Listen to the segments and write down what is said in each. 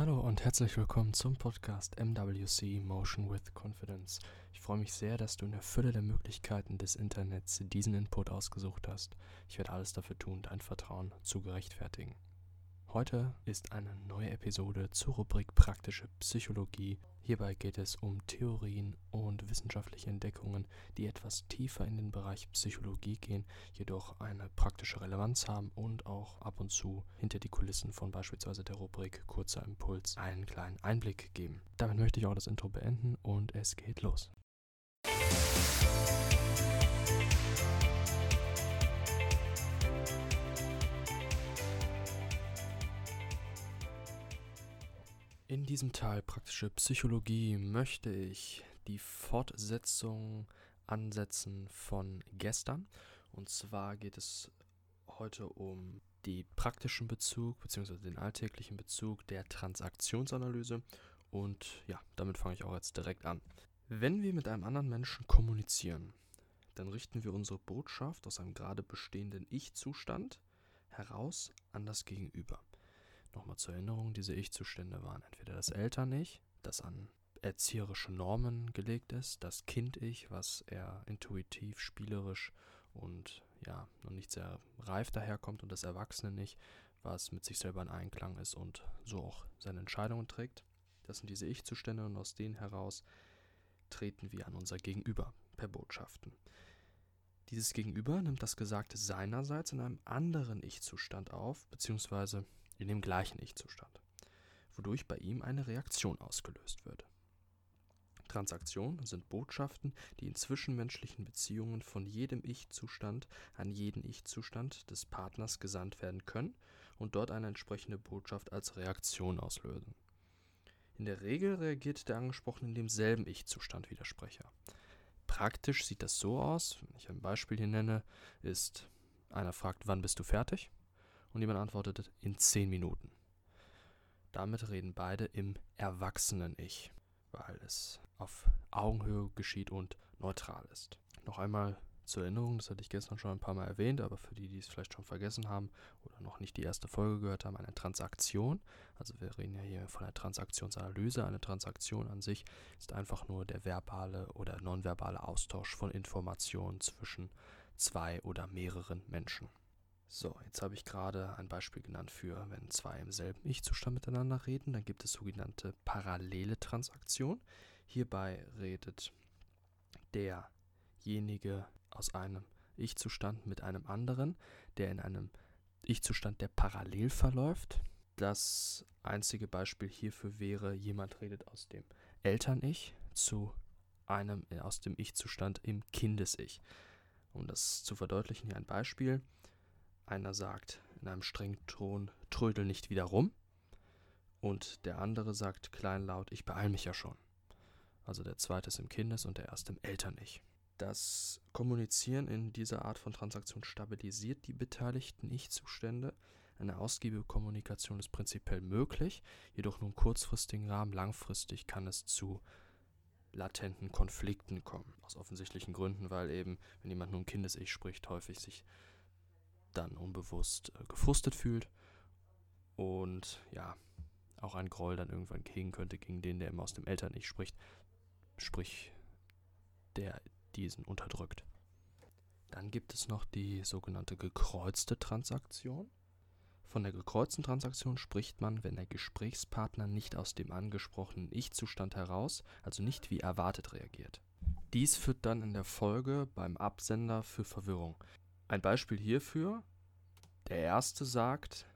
Hallo und herzlich willkommen zum Podcast MWC Motion with Confidence. Ich freue mich sehr, dass du in der Fülle der Möglichkeiten des Internets diesen Input ausgesucht hast. Ich werde alles dafür tun, dein Vertrauen zu gerechtfertigen. Heute ist eine neue Episode zur Rubrik Praktische Psychologie. Hierbei geht es um Theorien und wissenschaftliche Entdeckungen, die etwas tiefer in den Bereich Psychologie gehen, jedoch eine praktische Relevanz haben und auch ab und zu hinter die Kulissen von beispielsweise der Rubrik Kurzer Impuls einen kleinen Einblick geben. Damit möchte ich auch das Intro beenden und es geht los. In diesem Teil praktische Psychologie möchte ich die Fortsetzung ansetzen von gestern. Und zwar geht es heute um den praktischen Bezug bzw. den alltäglichen Bezug der Transaktionsanalyse. Und ja, damit fange ich auch jetzt direkt an. Wenn wir mit einem anderen Menschen kommunizieren, dann richten wir unsere Botschaft aus einem gerade bestehenden Ich-Zustand heraus an das Gegenüber. Nochmal zur Erinnerung, diese Ich-Zustände waren entweder das Eltern-Ich, das an erzieherische Normen gelegt ist, das Kind-Ich, was eher intuitiv, spielerisch und ja, noch nicht sehr reif daherkommt und das Erwachsene-Ich, was mit sich selber in Einklang ist und so auch seine Entscheidungen trägt. Das sind diese Ich-Zustände und aus denen heraus treten wir an unser Gegenüber per Botschaften. Dieses Gegenüber nimmt das Gesagte seinerseits in einem anderen Ich-Zustand auf, beziehungsweise in dem gleichen Ich-Zustand, wodurch bei ihm eine Reaktion ausgelöst wird. Transaktionen sind Botschaften, die in zwischenmenschlichen Beziehungen von jedem Ich-Zustand an jeden Ich-Zustand des Partners gesandt werden können und dort eine entsprechende Botschaft als Reaktion auslösen. In der Regel reagiert der Angesprochene in demselben Ich-Zustand wie der Sprecher. Praktisch sieht das so aus, wenn ich ein Beispiel hier nenne, ist einer fragt, wann bist du fertig? Und jemand antwortet in 10 Minuten. Damit reden beide im Erwachsenen-Ich, weil es auf Augenhöhe geschieht und neutral ist. Noch einmal zur Erinnerung, das hatte ich gestern schon ein paar Mal erwähnt, aber für die, die es vielleicht schon vergessen haben oder noch nicht die erste Folge gehört haben, eine Transaktion, also wir reden ja hier von einer Transaktionsanalyse, eine Transaktion an sich ist einfach nur der verbale oder nonverbale Austausch von Informationen zwischen zwei oder mehreren Menschen. So, jetzt habe ich gerade ein Beispiel genannt für, wenn zwei im selben Ich-Zustand miteinander reden, dann gibt es sogenannte parallele Transaktion. Hierbei redet derjenige aus einem Ich-Zustand mit einem anderen, der in einem Ich-Zustand, der parallel verläuft. Das einzige Beispiel hierfür wäre, jemand redet aus dem Eltern-Ich zu einem äh, aus dem Ich-Zustand im Kindes-Ich. Um das zu verdeutlichen, hier ein Beispiel. Einer sagt in einem strengen Ton, trödel nicht wieder rum. Und der andere sagt kleinlaut, ich beeil mich ja schon. Also der zweite ist im Kindes- und der erste im Eltern-Ich. Das Kommunizieren in dieser Art von Transaktion stabilisiert die beteiligten Ich-Zustände. Eine ausgiebige Kommunikation ist prinzipiell möglich, jedoch nur im kurzfristigen Rahmen. Langfristig kann es zu latenten Konflikten kommen. Aus offensichtlichen Gründen, weil eben, wenn jemand nur im Kindes-Ich spricht, häufig sich dann unbewusst äh, gefrustet fühlt und ja, auch ein Groll dann irgendwann gehen könnte gegen den, der immer aus dem Eltern nicht spricht, sprich, der diesen unterdrückt. Dann gibt es noch die sogenannte gekreuzte Transaktion. Von der gekreuzten Transaktion spricht man, wenn der Gesprächspartner nicht aus dem angesprochenen Ich-Zustand heraus, also nicht wie erwartet reagiert. Dies führt dann in der Folge beim Absender für Verwirrung. Ein Beispiel hierfür, der erste sagt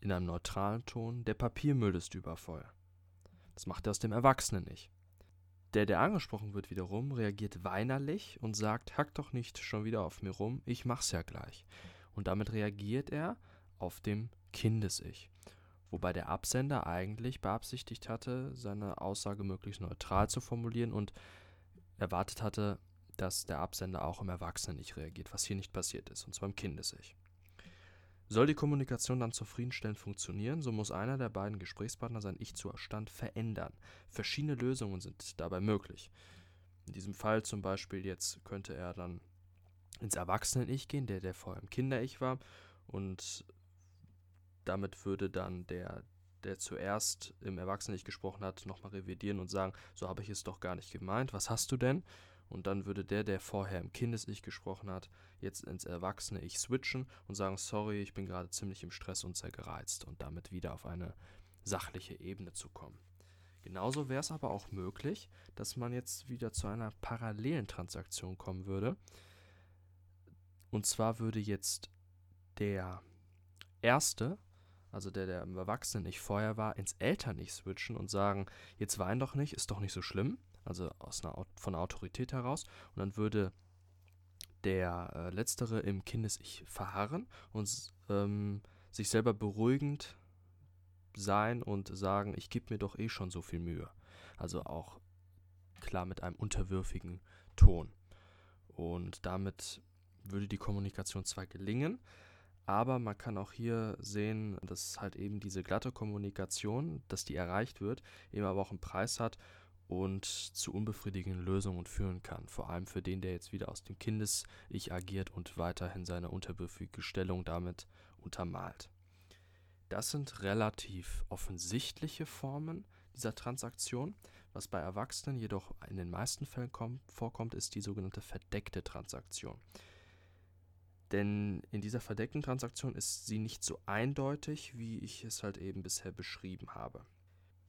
in einem neutralen Ton, der Papiermüll ist übervoll. Das macht er aus dem Erwachsenen nicht. Der, der angesprochen wird wiederum, reagiert weinerlich und sagt, hack doch nicht schon wieder auf mir rum, ich mach's ja gleich. Und damit reagiert er auf dem Kindes-Ich. Wobei der Absender eigentlich beabsichtigt hatte, seine Aussage möglichst neutral zu formulieren und erwartet hatte, dass der Absender auch im Erwachsenen-Ich reagiert, was hier nicht passiert ist, und zwar im Kindes-Ich. Soll die Kommunikation dann zufriedenstellend funktionieren, so muss einer der beiden Gesprächspartner sein Ich-Zustand verändern. Verschiedene Lösungen sind dabei möglich. In diesem Fall zum Beispiel jetzt könnte er dann ins Erwachsenen-Ich gehen, der, der vorher im Kinder-Ich war, und damit würde dann der der zuerst im Erwachsenen-Ich gesprochen hat, nochmal revidieren und sagen, so habe ich es doch gar nicht gemeint, was hast du denn? Und dann würde der, der vorher im Kindes-Ich gesprochen hat, jetzt ins Erwachsene-Ich switchen und sagen, sorry, ich bin gerade ziemlich im Stress und sehr gereizt und damit wieder auf eine sachliche Ebene zu kommen. Genauso wäre es aber auch möglich, dass man jetzt wieder zu einer parallelen Transaktion kommen würde. Und zwar würde jetzt der Erste, also der, der im Erwachsenen-Ich vorher war, ins Eltern-Ich switchen und sagen, jetzt wein doch nicht, ist doch nicht so schlimm. Also aus einer, von der Autorität heraus. Und dann würde der äh, Letztere im Kindes-Ich verharren und ähm, sich selber beruhigend sein und sagen, ich gebe mir doch eh schon so viel Mühe. Also auch klar mit einem unterwürfigen Ton. Und damit würde die Kommunikation zwar gelingen, aber man kann auch hier sehen, dass halt eben diese glatte Kommunikation, dass die erreicht wird, eben aber auch einen Preis hat und zu unbefriedigenden Lösungen führen kann. Vor allem für den, der jetzt wieder aus dem Kindes-Ich agiert und weiterhin seine unterwürfige Stellung damit untermalt. Das sind relativ offensichtliche Formen dieser Transaktion. Was bei Erwachsenen jedoch in den meisten Fällen kommt, vorkommt, ist die sogenannte verdeckte Transaktion. Denn in dieser verdeckten Transaktion ist sie nicht so eindeutig, wie ich es halt eben bisher beschrieben habe.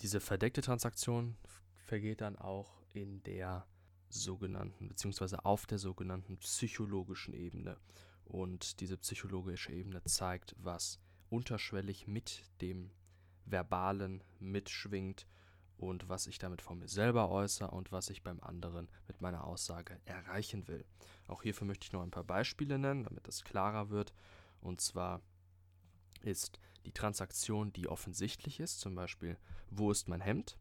Diese verdeckte Transaktion vergeht dann auch in der sogenannten, beziehungsweise auf der sogenannten psychologischen Ebene. Und diese psychologische Ebene zeigt, was unterschwellig mit dem Verbalen mitschwingt und was ich damit von mir selber äußere und was ich beim anderen mit meiner Aussage erreichen will. Auch hierfür möchte ich noch ein paar Beispiele nennen, damit es klarer wird. Und zwar ist die Transaktion, die offensichtlich ist, zum Beispiel, wo ist mein Hemd?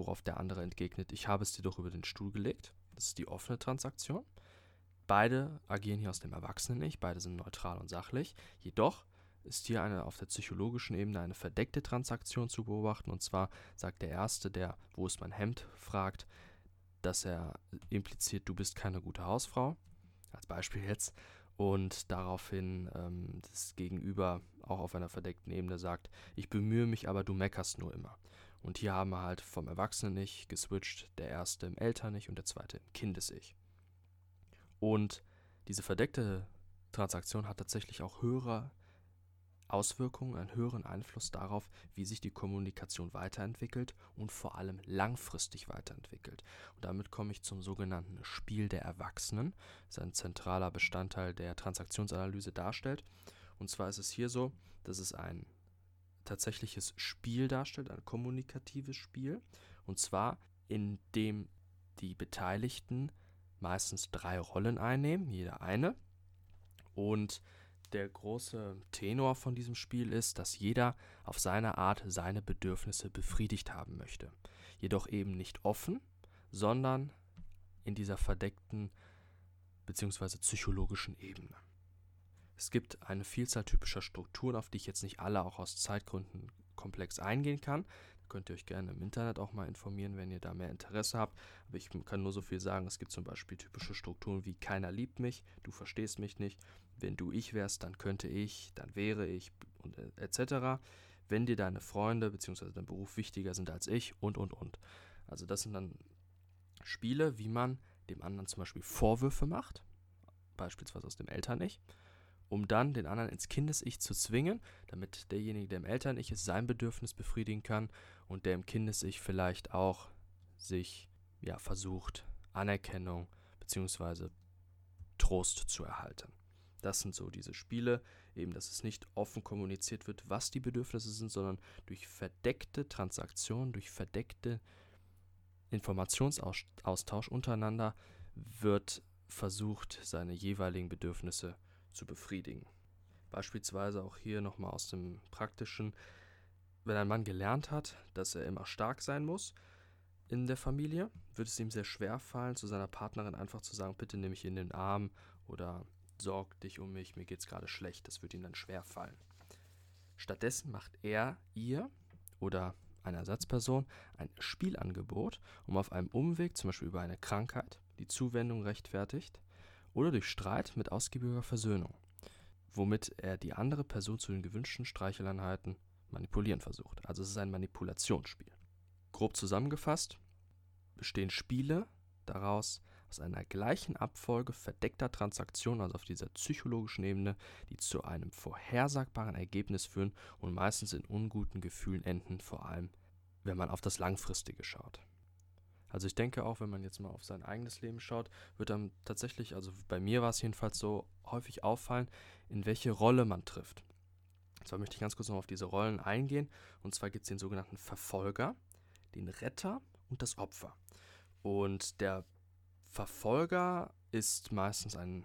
Worauf der andere entgegnet, ich habe es dir doch über den Stuhl gelegt. Das ist die offene Transaktion. Beide agieren hier aus dem Erwachsenen-Ich, beide sind neutral und sachlich. Jedoch ist hier eine auf der psychologischen Ebene eine verdeckte Transaktion zu beobachten. Und zwar sagt der Erste, der Wo ist mein Hemd? fragt, dass er impliziert, du bist keine gute Hausfrau, als Beispiel jetzt, und daraufhin ähm, das Gegenüber auch auf einer verdeckten Ebene sagt, ich bemühe mich, aber du meckerst nur immer. Und hier haben wir halt vom Erwachsenen-Ich geswitcht, der Erste im Eltern-Ich und der Zweite im Kindes-Ich. Und diese verdeckte Transaktion hat tatsächlich auch höhere Auswirkungen, einen höheren Einfluss darauf, wie sich die Kommunikation weiterentwickelt und vor allem langfristig weiterentwickelt. Und damit komme ich zum sogenannten Spiel der Erwachsenen, das ein zentraler Bestandteil der Transaktionsanalyse darstellt. Und zwar ist es hier so, dass es ein tatsächliches Spiel darstellt, ein kommunikatives Spiel. Und zwar, in dem die Beteiligten meistens drei Rollen einnehmen, jeder eine. Und der große Tenor von diesem Spiel ist, dass jeder auf seine Art seine Bedürfnisse befriedigt haben möchte. Jedoch eben nicht offen, sondern in dieser verdeckten bzw. psychologischen Ebene. Es gibt eine Vielzahl typischer Strukturen, auf die ich jetzt nicht alle auch aus Zeitgründen komplex eingehen kann. Da könnt ihr euch gerne im Internet auch mal informieren, wenn ihr da mehr Interesse habt. Aber ich kann nur so viel sagen, es gibt zum Beispiel typische Strukturen wie keiner liebt mich, du verstehst mich nicht, wenn du ich wärst, dann könnte ich, dann wäre ich und äh, etc. Wenn dir deine Freunde bzw. dein Beruf wichtiger sind als ich und und und. Also das sind dann Spiele, wie man dem anderen zum Beispiel Vorwürfe macht, beispielsweise aus dem Eltern-Ich, um dann den anderen ins Kindes-Ich zu zwingen, damit derjenige, der im Eltern-Ich ist, sein Bedürfnis befriedigen kann und der im Kindes-Ich vielleicht auch sich ja, versucht, Anerkennung bzw. Trost zu erhalten. Das sind so diese Spiele, eben dass es nicht offen kommuniziert wird, was die Bedürfnisse sind, sondern durch verdeckte Transaktionen, durch verdeckte Informationsaustausch untereinander wird versucht, seine jeweiligen Bedürfnisse zu befriedigen. Beispielsweise auch hier nochmal aus dem praktischen, wenn ein Mann gelernt hat, dass er immer stark sein muss in der Familie, wird es ihm sehr schwer fallen, zu seiner Partnerin einfach zu sagen, bitte nehme mich in den Arm oder sorg dich um mich, mir geht's gerade schlecht. Das wird ihm dann schwer fallen. Stattdessen macht er ihr oder einer Ersatzperson ein Spielangebot, um auf einem Umweg, zum Beispiel über eine Krankheit, die Zuwendung rechtfertigt oder durch Streit mit ausgiebiger Versöhnung, womit er die andere Person zu den gewünschten Streicheleinheiten manipulieren versucht. Also es ist ein Manipulationsspiel. Grob zusammengefasst bestehen Spiele daraus aus einer gleichen Abfolge verdeckter Transaktionen, also auf dieser psychologischen Ebene, die zu einem vorhersagbaren Ergebnis führen und meistens in unguten Gefühlen enden, vor allem wenn man auf das Langfristige schaut. Also ich denke auch, wenn man jetzt mal auf sein eigenes Leben schaut, wird dann tatsächlich, also bei mir war es jedenfalls so, häufig auffallen, in welche Rolle man trifft. Zwar möchte ich ganz kurz noch auf diese Rollen eingehen. Und zwar gibt es den sogenannten Verfolger, den Retter und das Opfer. Und der Verfolger ist meistens ein,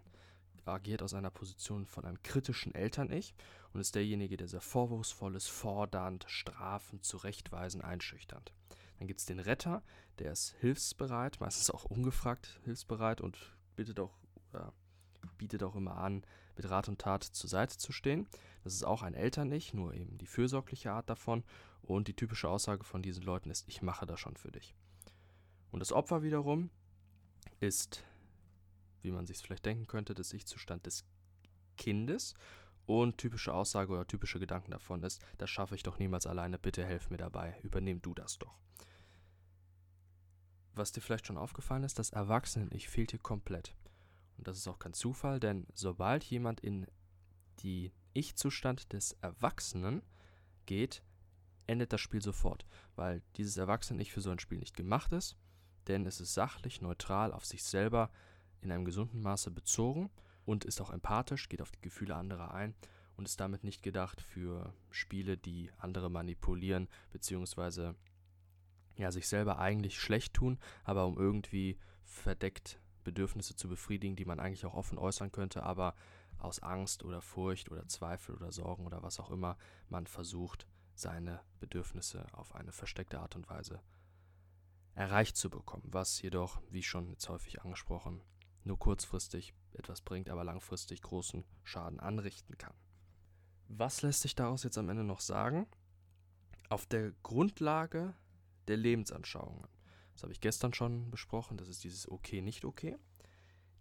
agiert aus einer Position von einem kritischen Eltern-Ich und ist derjenige, der sehr vorwurfsvoll ist, fordernd, strafend, zurechtweisend, einschüchternd. Dann gibt es den Retter, der ist hilfsbereit, meistens auch ungefragt hilfsbereit und bittet auch, äh, bietet auch immer an, mit Rat und Tat zur Seite zu stehen. Das ist auch ein Eltern-Ich, nur eben die fürsorgliche Art davon. Und die typische Aussage von diesen Leuten ist, ich mache das schon für dich. Und das Opfer wiederum ist, wie man sich vielleicht denken könnte, der Ich-Zustand des Kindes. Und typische Aussage oder typische Gedanken davon ist, das schaffe ich doch niemals alleine, bitte helf mir dabei, übernehm du das doch. Was dir vielleicht schon aufgefallen ist, das Erwachsenen-Ich fehlt hier komplett. Und das ist auch kein Zufall, denn sobald jemand in die Ich-Zustand des Erwachsenen geht, endet das Spiel sofort, weil dieses Erwachsenen-Ich für so ein Spiel nicht gemacht ist, denn es ist sachlich, neutral, auf sich selber in einem gesunden Maße bezogen und ist auch empathisch, geht auf die Gefühle anderer ein und ist damit nicht gedacht für Spiele, die andere manipulieren, beziehungsweise ja, sich selber eigentlich schlecht tun, aber um irgendwie verdeckt Bedürfnisse zu befriedigen, die man eigentlich auch offen äußern könnte, aber aus Angst oder Furcht oder Zweifel oder Sorgen oder was auch immer man versucht, seine Bedürfnisse auf eine versteckte Art und Weise erreicht zu bekommen, was jedoch, wie schon jetzt häufig angesprochen, nur kurzfristig etwas bringt, aber langfristig großen Schaden anrichten kann. Was lässt sich daraus jetzt am Ende noch sagen? Auf der Grundlage der Lebensanschauungen das habe ich gestern schon besprochen, das ist dieses Okay, nicht okay,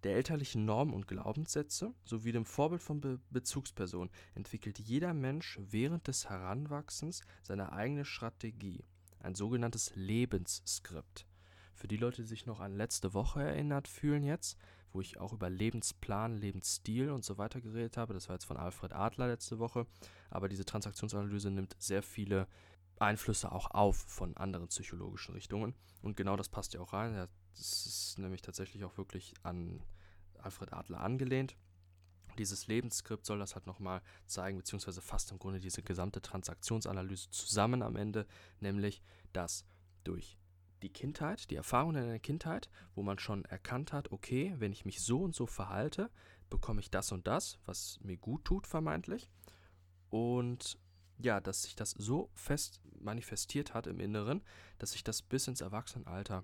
der elterlichen Normen und Glaubenssätze sowie dem Vorbild von Be Bezugspersonen entwickelt jeder Mensch während des Heranwachsens seine eigene Strategie, ein sogenanntes Lebensskript. Für die Leute, die sich noch an letzte Woche erinnert fühlen jetzt, wo ich auch über Lebensplan, Lebensstil und so weiter geredet habe, das war jetzt von Alfred Adler letzte Woche, aber diese Transaktionsanalyse nimmt sehr viele Einflüsse auch auf von anderen psychologischen Richtungen. Und genau das passt ja auch rein. Das ist nämlich tatsächlich auch wirklich an Alfred Adler angelehnt. Dieses Lebensskript soll das halt nochmal zeigen, beziehungsweise fasst im Grunde diese gesamte Transaktionsanalyse zusammen am Ende, nämlich dass durch die Kindheit, die Erfahrungen in der Kindheit, wo man schon erkannt hat, okay, wenn ich mich so und so verhalte, bekomme ich das und das, was mir gut tut, vermeintlich. Und ja, dass sich das so fest manifestiert hat im Inneren, dass sich das bis ins Erwachsenenalter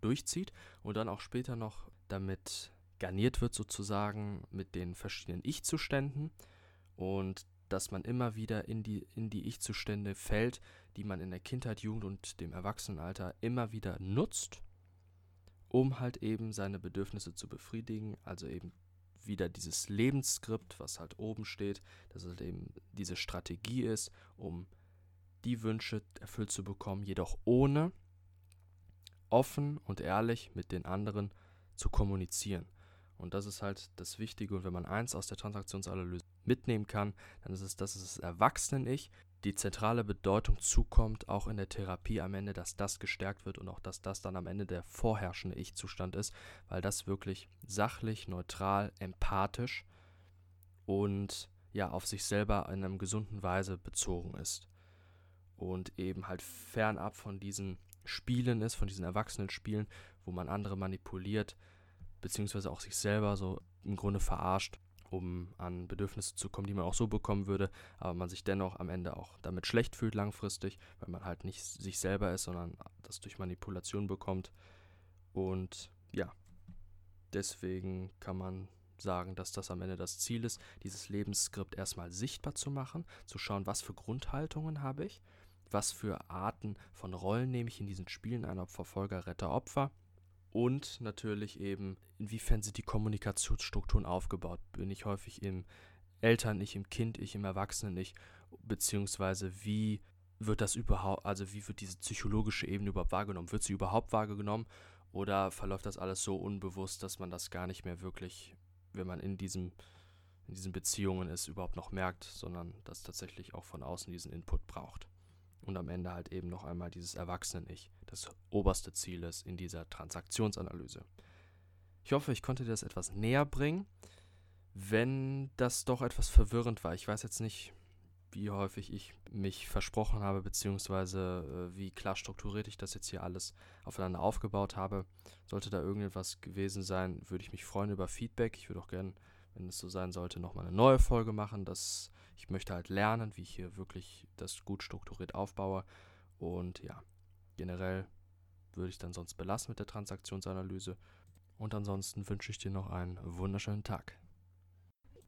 durchzieht und dann auch später noch damit garniert wird sozusagen mit den verschiedenen Ich-Zuständen und dass man immer wieder in die, in die Ich-Zustände fällt, die man in der Kindheit, Jugend und dem Erwachsenenalter immer wieder nutzt, um halt eben seine Bedürfnisse zu befriedigen, also eben wieder dieses Lebensskript, was halt oben steht, dass es halt eben diese Strategie ist, um die Wünsche erfüllt zu bekommen, jedoch ohne offen und ehrlich mit den anderen zu kommunizieren. Und das ist halt das Wichtige. Und wenn man eins aus der Transaktionsanalyse mitnehmen kann, dann ist es, dass das Erwachsenen-Ich die zentrale Bedeutung zukommt, auch in der Therapie am Ende, dass das gestärkt wird und auch, dass das dann am Ende der vorherrschende Ich-Zustand ist, weil das wirklich sachlich, neutral, empathisch und ja, auf sich selber in einer gesunden Weise bezogen ist. Und eben halt fernab von diesen Spielen ist, von diesen Erwachsenen-Spielen, wo man andere manipuliert, beziehungsweise auch sich selber so im Grunde verarscht um an Bedürfnisse zu kommen, die man auch so bekommen würde, aber man sich dennoch am Ende auch damit schlecht fühlt langfristig, weil man halt nicht sich selber ist, sondern das durch Manipulation bekommt. Und ja, deswegen kann man sagen, dass das am Ende das Ziel ist, dieses Lebensskript erstmal sichtbar zu machen, zu schauen, was für Grundhaltungen habe ich, was für Arten von Rollen nehme ich in diesen Spielen ein, ob Verfolger, Retter, Opfer und natürlich eben, inwiefern sind die Kommunikationsstrukturen aufgebaut? Bin ich häufig im Eltern-Ich, im Kind-Ich, im Erwachsenen-Ich beziehungsweise wie wird das überhaupt, also wie wird diese psychologische Ebene überhaupt wahrgenommen? Wird sie überhaupt wahrgenommen oder verläuft das alles so unbewusst, dass man das gar nicht mehr wirklich, wenn man in diesem in diesen Beziehungen ist, überhaupt noch merkt, sondern dass tatsächlich auch von außen diesen Input braucht. Und am Ende halt eben noch einmal dieses Erwachsenen-Ich, das oberste Ziel ist in dieser Transaktionsanalyse. Ich hoffe, ich konnte dir das etwas näher bringen. Wenn das doch etwas verwirrend war, ich weiß jetzt nicht, wie häufig ich mich versprochen habe, beziehungsweise äh, wie klar strukturiert ich das jetzt hier alles aufeinander aufgebaut habe. Sollte da irgendetwas gewesen sein, würde ich mich freuen über Feedback. Ich würde auch gerne, wenn es so sein sollte, nochmal eine neue Folge machen. Das, ich möchte halt lernen, wie ich hier wirklich das gut strukturiert aufbaue. Und ja, generell würde ich dann sonst belassen mit der Transaktionsanalyse. Und ansonsten wünsche ich dir noch einen wunderschönen Tag.